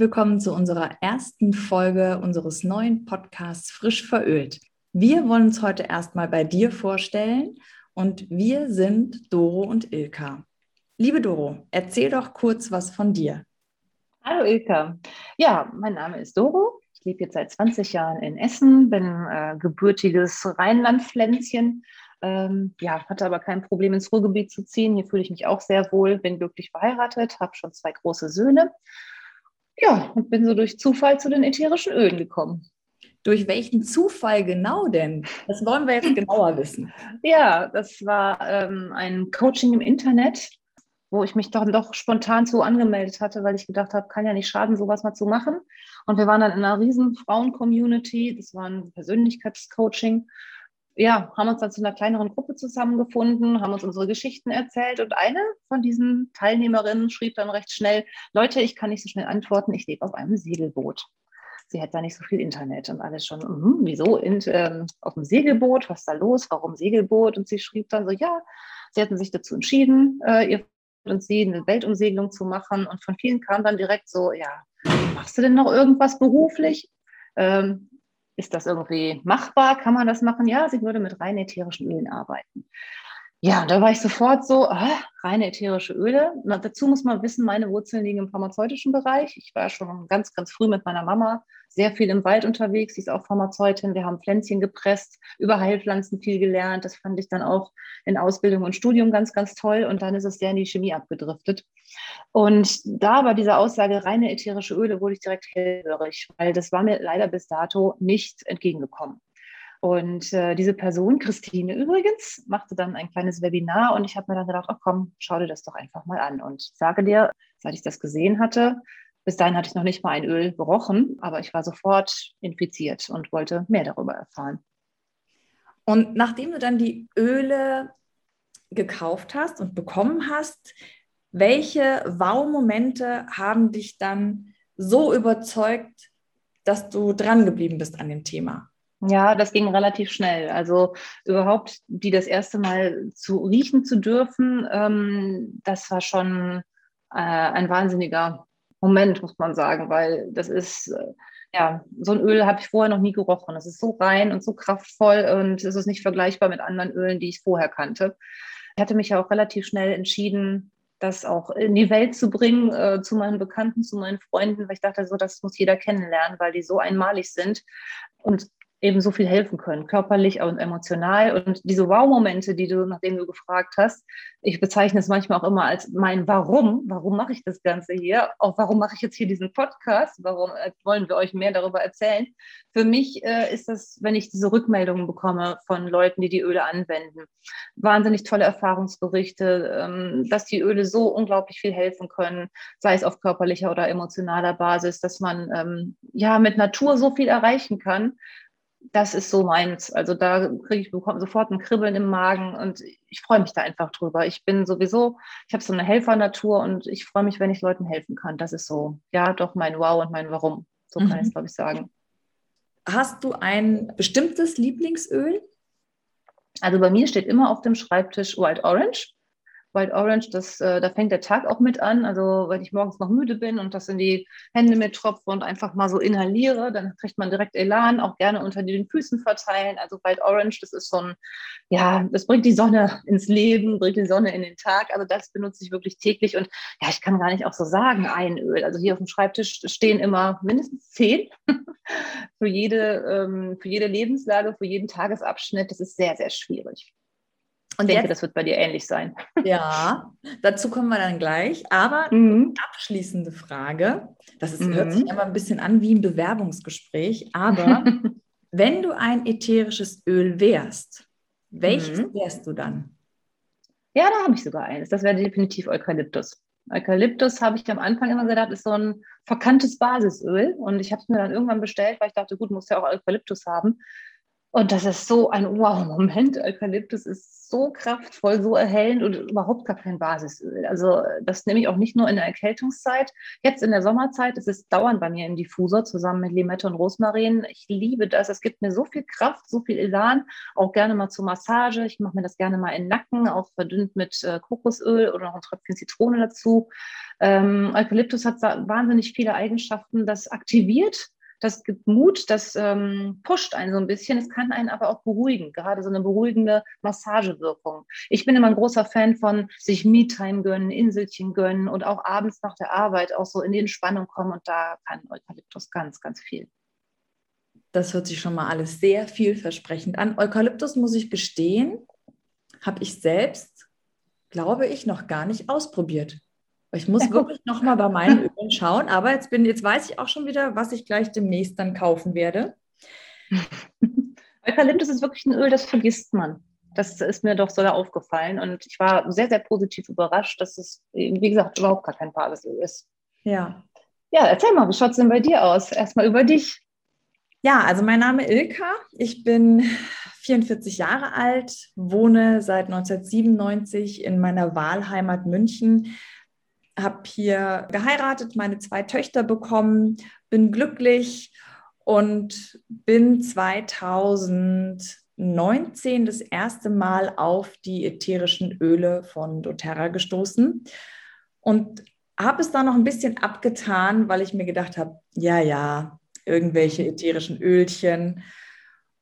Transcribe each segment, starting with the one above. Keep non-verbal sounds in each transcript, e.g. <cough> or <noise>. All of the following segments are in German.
Willkommen zu unserer ersten Folge unseres neuen Podcasts Frisch verölt. Wir wollen uns heute erstmal bei dir vorstellen und wir sind Doro und Ilka. Liebe Doro, erzähl doch kurz was von dir. Hallo Ilka. Ja, mein Name ist Doro. Ich lebe jetzt seit 20 Jahren in Essen, bin äh, gebürtiges Rheinland-Pflänzchen. Ähm, ja, hatte aber kein Problem ins Ruhrgebiet zu ziehen. Hier fühle ich mich auch sehr wohl, bin glücklich verheiratet, habe schon zwei große Söhne ja, und bin so durch Zufall zu den ätherischen Ölen gekommen. Durch welchen Zufall genau denn? Das wollen wir jetzt genauer wissen. Ja, das war ähm, ein Coaching im Internet, wo ich mich dann doch spontan zu angemeldet hatte, weil ich gedacht habe, kann ja nicht schaden, sowas mal zu machen. Und wir waren dann in einer riesen Frauen-Community. Das war ein Persönlichkeitscoaching ja, haben uns dann zu einer kleineren Gruppe zusammengefunden, haben uns unsere Geschichten erzählt und eine von diesen Teilnehmerinnen schrieb dann recht schnell, Leute, ich kann nicht so schnell antworten, ich lebe auf einem Segelboot. Sie hat da nicht so viel Internet und alles schon, mm, wieso in, ähm, auf dem Segelboot, was ist da los, warum Segelboot? Und sie schrieb dann so, ja, sie hätten sich dazu entschieden, äh, ihr und sie eine Weltumsegelung zu machen und von vielen kam dann direkt so, ja, machst du denn noch irgendwas beruflich? Ähm, ist das irgendwie machbar? Kann man das machen? Ja, sie würde mit rein ätherischen Ölen arbeiten. Ja, da war ich sofort so, ah, reine ätherische Öle. Na, dazu muss man wissen, meine Wurzeln liegen im pharmazeutischen Bereich. Ich war schon ganz, ganz früh mit meiner Mama sehr viel im Wald unterwegs. Sie ist auch Pharmazeutin. Wir haben Pflänzchen gepresst, über Heilpflanzen viel gelernt. Das fand ich dann auch in Ausbildung und Studium ganz, ganz toll. Und dann ist es sehr in die Chemie abgedriftet. Und da war diese Aussage, reine ätherische Öle, wurde ich direkt hellhörig, weil das war mir leider bis dato nicht entgegengekommen. Und äh, diese Person, Christine übrigens, machte dann ein kleines Webinar und ich habe mir dann gedacht, ach komm, schau dir das doch einfach mal an. Und sage dir, seit ich das gesehen hatte, bis dahin hatte ich noch nicht mal ein Öl gerochen, aber ich war sofort infiziert und wollte mehr darüber erfahren. Und nachdem du dann die Öle gekauft hast und bekommen hast, welche Wow-Momente haben dich dann so überzeugt, dass du dran geblieben bist an dem Thema? Ja, das ging relativ schnell. Also überhaupt die das erste Mal zu riechen zu dürfen, ähm, das war schon äh, ein wahnsinniger Moment, muss man sagen, weil das ist, äh, ja, so ein Öl habe ich vorher noch nie gerochen. Es ist so rein und so kraftvoll und es ist nicht vergleichbar mit anderen Ölen, die ich vorher kannte. Ich hatte mich ja auch relativ schnell entschieden, das auch in die Welt zu bringen, äh, zu meinen Bekannten, zu meinen Freunden, weil ich dachte, so, das muss jeder kennenlernen, weil die so einmalig sind. Und eben so viel helfen können, körperlich und emotional. Und diese Wow-Momente, die du, nachdem du gefragt hast, ich bezeichne es manchmal auch immer als mein Warum. Warum mache ich das Ganze hier? Auch warum mache ich jetzt hier diesen Podcast? Warum äh, wollen wir euch mehr darüber erzählen? Für mich äh, ist das, wenn ich diese Rückmeldungen bekomme von Leuten, die die Öle anwenden, wahnsinnig tolle Erfahrungsberichte, ähm, dass die Öle so unglaublich viel helfen können, sei es auf körperlicher oder emotionaler Basis, dass man ähm, ja mit Natur so viel erreichen kann das ist so meins. Also da kriege ich bekomme sofort ein Kribbeln im Magen und ich freue mich da einfach drüber. Ich bin sowieso, ich habe so eine Helfernatur und ich freue mich, wenn ich Leuten helfen kann. Das ist so, ja, doch mein Wow und mein Warum. So kann mhm. ich es, glaube ich, sagen. Hast du ein bestimmtes Lieblingsöl? Also bei mir steht immer auf dem Schreibtisch Wild Orange. Wild Orange, das, äh, da fängt der Tag auch mit an. Also wenn ich morgens noch müde bin und das in die Hände mit tropfe und einfach mal so inhaliere, dann kriegt man direkt Elan, auch gerne unter den Füßen verteilen. Also Wild Orange, das ist so ein, ja, das bringt die Sonne ins Leben, bringt die Sonne in den Tag. Also das benutze ich wirklich täglich und ja, ich kann gar nicht auch so sagen, ein Öl. Also hier auf dem Schreibtisch stehen immer mindestens zehn <laughs> für jede, ähm, für jede Lebenslage, für jeden Tagesabschnitt. Das ist sehr, sehr schwierig. Und ich denke, das wird bei dir ähnlich sein. <laughs> Ja, dazu kommen wir dann gleich. Aber mhm. abschließende Frage, das ist, mhm. hört sich immer ein bisschen an wie ein Bewerbungsgespräch, aber <laughs> wenn du ein ätherisches Öl wärst, welches mhm. wärst du dann? Ja, da habe ich sogar eines. Das wäre definitiv Eukalyptus. Eukalyptus habe ich am Anfang immer gedacht, ist so ein verkanntes Basisöl. Und ich habe es mir dann irgendwann bestellt, weil ich dachte, gut, muss ja auch Eukalyptus haben. Und das ist so ein Wow-Moment. Eukalyptus ist so kraftvoll, so erhellend und überhaupt gar kein Basisöl. Also das nehme ich auch nicht nur in der Erkältungszeit. Jetzt in der Sommerzeit ist es dauernd bei mir im Diffusor zusammen mit Limette und Rosmarin. Ich liebe das. Es gibt mir so viel Kraft, so viel Elan. Auch gerne mal zur Massage. Ich mache mir das gerne mal in den Nacken, auch verdünnt mit äh, Kokosöl oder noch ein Tröpfchen Zitrone dazu. Ähm, Eukalyptus hat wahnsinnig viele Eigenschaften. Das aktiviert das gibt Mut, das ähm, pusht einen so ein bisschen. Es kann einen aber auch beruhigen, gerade so eine beruhigende Massagewirkung. Ich bin immer ein großer Fan von sich Me-Time gönnen, Inselchen gönnen und auch abends nach der Arbeit auch so in die Entspannung kommen und da kann Eukalyptus ganz, ganz viel. Das hört sich schon mal alles sehr vielversprechend an. Eukalyptus muss ich gestehen, habe ich selbst, glaube ich, noch gar nicht ausprobiert. Ich muss ja, wirklich nochmal bei meinen Ölen schauen, aber jetzt, bin, jetzt weiß ich auch schon wieder, was ich gleich demnächst dann kaufen werde. Eukalyptus ist wirklich ein Öl, das vergisst man. Das ist mir doch so da aufgefallen und ich war sehr, sehr positiv überrascht, dass es, wie gesagt, überhaupt gar kein Basisöl ist. Ja. Ja, erzähl mal, wie schaut es denn bei dir aus? Erstmal über dich. Ja, also mein Name Ilka. Ich bin 44 Jahre alt, wohne seit 1997 in meiner Wahlheimat München, habe hier geheiratet, meine zwei Töchter bekommen, bin glücklich und bin 2019 das erste Mal auf die ätherischen Öle von doTERRA gestoßen und habe es dann noch ein bisschen abgetan, weil ich mir gedacht habe, ja, ja, irgendwelche ätherischen Ölchen.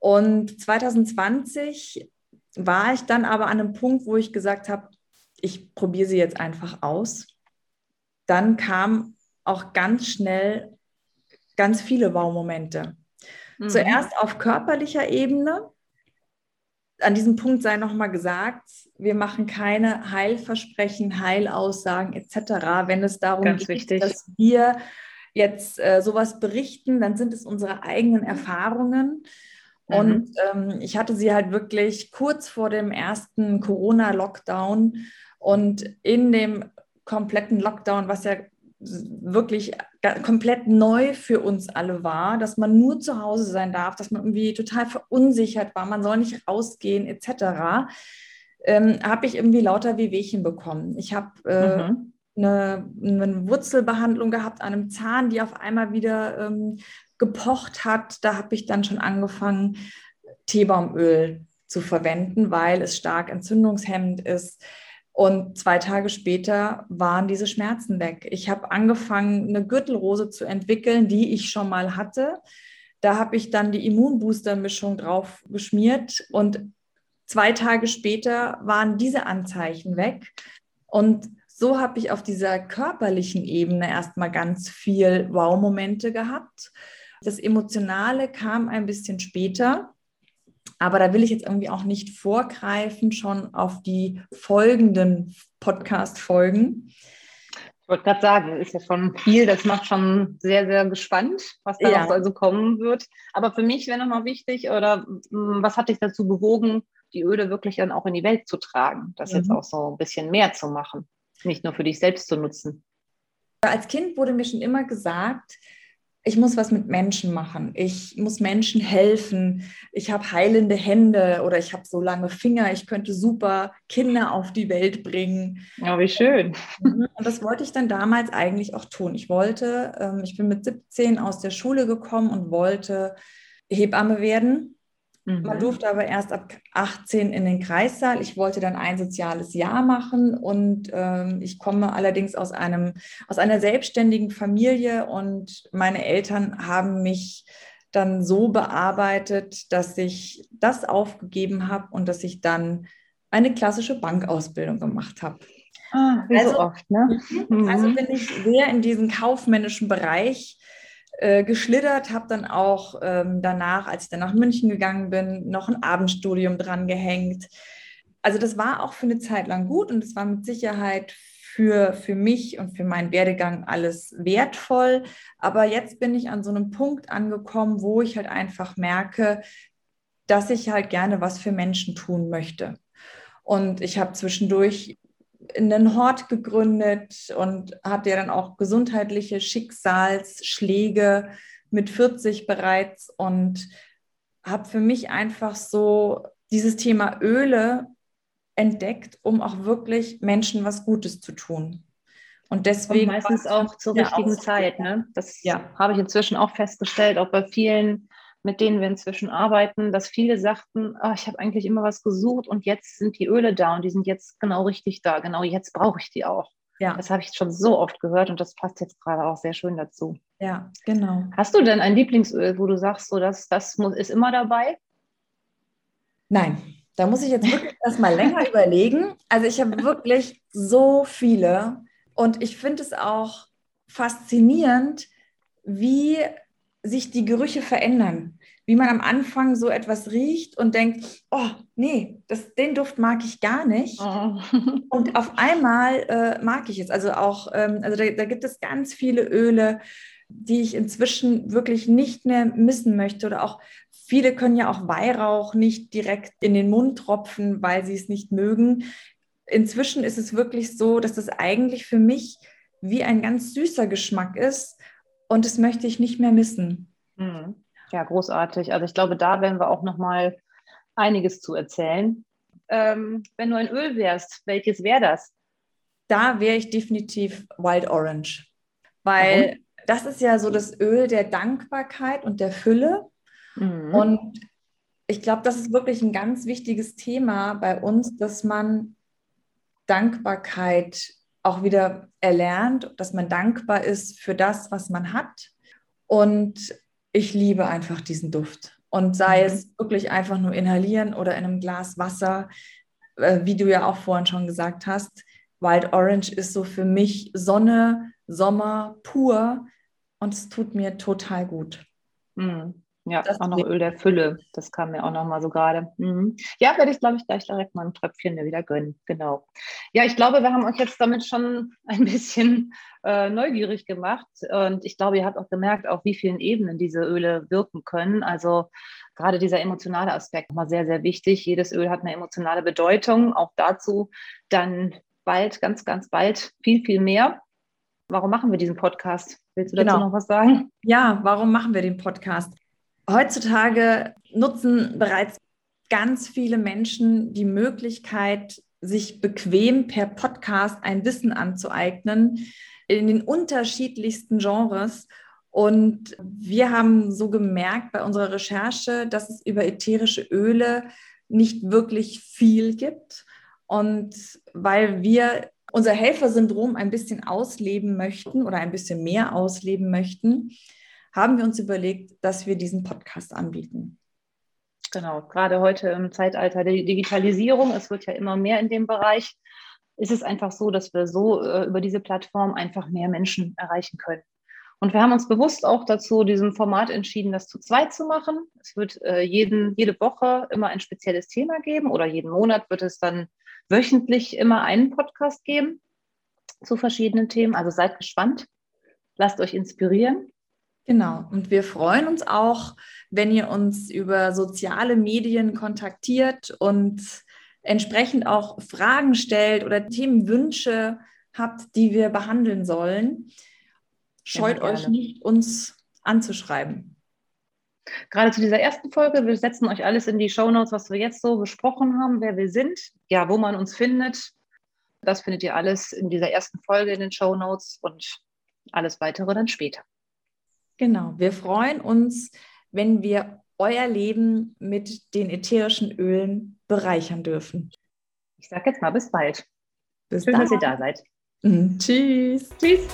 Und 2020 war ich dann aber an einem Punkt, wo ich gesagt habe, ich probiere sie jetzt einfach aus dann kam auch ganz schnell ganz viele Wow-Momente. Mhm. Zuerst auf körperlicher Ebene. An diesem Punkt sei nochmal gesagt, wir machen keine Heilversprechen, Heilaussagen etc. Wenn es darum ganz geht, wichtig. dass wir jetzt äh, sowas berichten, dann sind es unsere eigenen Erfahrungen. Mhm. Und ähm, ich hatte sie halt wirklich kurz vor dem ersten Corona-Lockdown und in dem kompletten Lockdown, was ja wirklich komplett neu für uns alle war, dass man nur zu Hause sein darf, dass man irgendwie total verunsichert war, man soll nicht rausgehen etc., ähm, habe ich irgendwie lauter Wehwehchen bekommen. Ich habe äh, mhm. eine, eine, Wurzelbehandlung gehabt an einem Zahn, die auf einmal wieder ähm, gepocht hat. Da habe ich dann schon angefangen, Teebaumöl zu verwenden, weil es stark entzündungshemmend ist. Und zwei Tage später waren diese Schmerzen weg. Ich habe angefangen, eine Gürtelrose zu entwickeln, die ich schon mal hatte. Da habe ich dann die Immunbooster-Mischung drauf geschmiert und zwei Tage später waren diese Anzeichen weg. Und so habe ich auf dieser körperlichen Ebene erstmal ganz viel Wow-Momente gehabt. Das Emotionale kam ein bisschen später. Aber da will ich jetzt irgendwie auch nicht vorgreifen, schon auf die folgenden Podcast-Folgen. Ich wollte gerade sagen, ist ja schon viel, das macht schon sehr, sehr gespannt, was da ja. also kommen wird. Aber für mich wäre nochmal wichtig, oder hm, was hat dich dazu bewogen, die Öle wirklich dann auch in die Welt zu tragen, das mhm. jetzt auch so ein bisschen mehr zu machen, nicht nur für dich selbst zu nutzen? Als Kind wurde mir schon immer gesagt, ich muss was mit Menschen machen. Ich muss Menschen helfen. Ich habe heilende Hände oder ich habe so lange Finger. Ich könnte super Kinder auf die Welt bringen. Ja, wie schön. Mhm. Und das wollte ich dann damals eigentlich auch tun. Ich wollte, ähm, ich bin mit 17 aus der Schule gekommen und wollte Hebamme werden Mhm. Man durfte aber erst ab 18 in den Kreissaal. Ich wollte dann ein soziales Jahr machen und ähm, ich komme allerdings aus, einem, aus einer selbstständigen Familie und meine Eltern haben mich dann so bearbeitet, dass ich das aufgegeben habe und dass ich dann eine klassische Bankausbildung gemacht habe. Ah, wie also, so oft, ne? Mhm. Also bin ich sehr in diesen kaufmännischen Bereich äh, geschlittert, habe dann auch ähm, danach, als ich dann nach München gegangen bin, noch ein Abendstudium dran gehängt. Also das war auch für eine Zeit lang gut und es war mit Sicherheit für, für mich und für meinen Werdegang alles wertvoll. Aber jetzt bin ich an so einem Punkt angekommen, wo ich halt einfach merke, dass ich halt gerne was für Menschen tun möchte. Und ich habe zwischendurch einen Hort gegründet und hatte ja dann auch gesundheitliche Schicksalsschläge mit 40 bereits und habe für mich einfach so dieses Thema Öle entdeckt, um auch wirklich Menschen was Gutes zu tun. Und deswegen. Und meistens auch zur richtigen Zeit. Ne? Das ja. habe ich inzwischen auch festgestellt, auch bei vielen, mit denen wir inzwischen arbeiten, dass viele sagten, oh, ich habe eigentlich immer was gesucht und jetzt sind die Öle da und die sind jetzt genau richtig da. Genau jetzt brauche ich die auch. Ja. Das habe ich schon so oft gehört und das passt jetzt gerade auch sehr schön dazu. Ja, genau. Hast du denn ein Lieblingsöl, wo du sagst, so dass das muss, ist immer dabei? Nein, da muss ich jetzt wirklich erstmal länger <laughs> überlegen. Also ich habe wirklich so viele und ich finde es auch faszinierend, wie sich die Gerüche verändern. Wie man am Anfang so etwas riecht und denkt, oh nee, das, den Duft mag ich gar nicht. Oh. <laughs> und auf einmal äh, mag ich es. Also auch, ähm, also da, da gibt es ganz viele Öle, die ich inzwischen wirklich nicht mehr missen möchte. Oder auch viele können ja auch Weihrauch nicht direkt in den Mund tropfen, weil sie es nicht mögen inzwischen ist es wirklich so, dass das eigentlich für mich wie ein ganz süßer Geschmack ist und das möchte ich nicht mehr missen. Mhm. Ja, großartig. Also ich glaube, da werden wir auch noch mal einiges zu erzählen. Ähm, wenn du ein Öl wärst, welches wäre das? Da wäre ich definitiv Wild Orange, weil Warum? das ist ja so das Öl der Dankbarkeit und der Fülle. Mhm. Und ich glaube, das ist wirklich ein ganz wichtiges Thema bei uns, dass man Dankbarkeit auch wieder erlernt, dass man dankbar ist für das, was man hat. Und ich liebe einfach diesen Duft. Und sei mhm. es wirklich einfach nur inhalieren oder in einem Glas Wasser, äh, wie du ja auch vorhin schon gesagt hast, Wild Orange ist so für mich Sonne, Sommer pur und es tut mir total gut. Mhm. Ja, das auch noch Öl der Fülle. Das kam mir auch noch mal so gerade. Mhm. Ja, werde ich, glaube ich, gleich direkt mal ein Tröpfchen mir wieder gönnen. Genau. Ja, ich glaube, wir haben euch jetzt damit schon <laughs> ein bisschen äh, neugierig gemacht. Und ich glaube, ihr habt auch gemerkt, auf wie vielen Ebenen diese Öle wirken können. Also gerade dieser emotionale Aspekt mal sehr, sehr wichtig. Jedes Öl hat eine emotionale Bedeutung. Auch dazu dann bald, ganz, ganz bald viel, viel mehr. Warum machen wir diesen Podcast? Willst du dazu genau. noch was sagen? Ja, warum machen wir den Podcast? Heutzutage nutzen bereits ganz viele Menschen die Möglichkeit, sich bequem per Podcast ein Wissen anzueignen in den unterschiedlichsten Genres. Und wir haben so gemerkt bei unserer Recherche, dass es über ätherische Öle nicht wirklich viel gibt. Und weil wir unser Helfersyndrom ein bisschen ausleben möchten oder ein bisschen mehr ausleben möchten, haben wir uns überlegt, dass wir diesen Podcast anbieten. Genau, gerade heute im Zeitalter der Digitalisierung, es wird ja immer mehr in dem Bereich, ist es einfach so, dass wir so äh, über diese Plattform einfach mehr Menschen erreichen können. Und wir haben uns bewusst auch dazu, diesem Format entschieden, das zu zweit zu machen. Es wird äh, jeden, jede Woche immer ein spezielles Thema geben oder jeden Monat wird es dann wöchentlich immer einen Podcast geben zu verschiedenen Themen. Also seid gespannt, lasst euch inspirieren Genau. Und wir freuen uns auch, wenn ihr uns über soziale Medien kontaktiert und entsprechend auch Fragen stellt oder Themenwünsche habt, die wir behandeln sollen. Scheut ja, euch nicht, uns anzuschreiben. Gerade zu dieser ersten Folge, wir setzen euch alles in die Show Notes, was wir jetzt so besprochen haben, wer wir sind, ja, wo man uns findet. Das findet ihr alles in dieser ersten Folge in den Show Notes und alles weitere dann später. Genau, wir freuen uns, wenn wir euer Leben mit den ätherischen Ölen bereichern dürfen. Ich sage jetzt mal bis bald. Bis Schön, dann. dass ihr da seid. Mhm. Tschüss. Tschüss.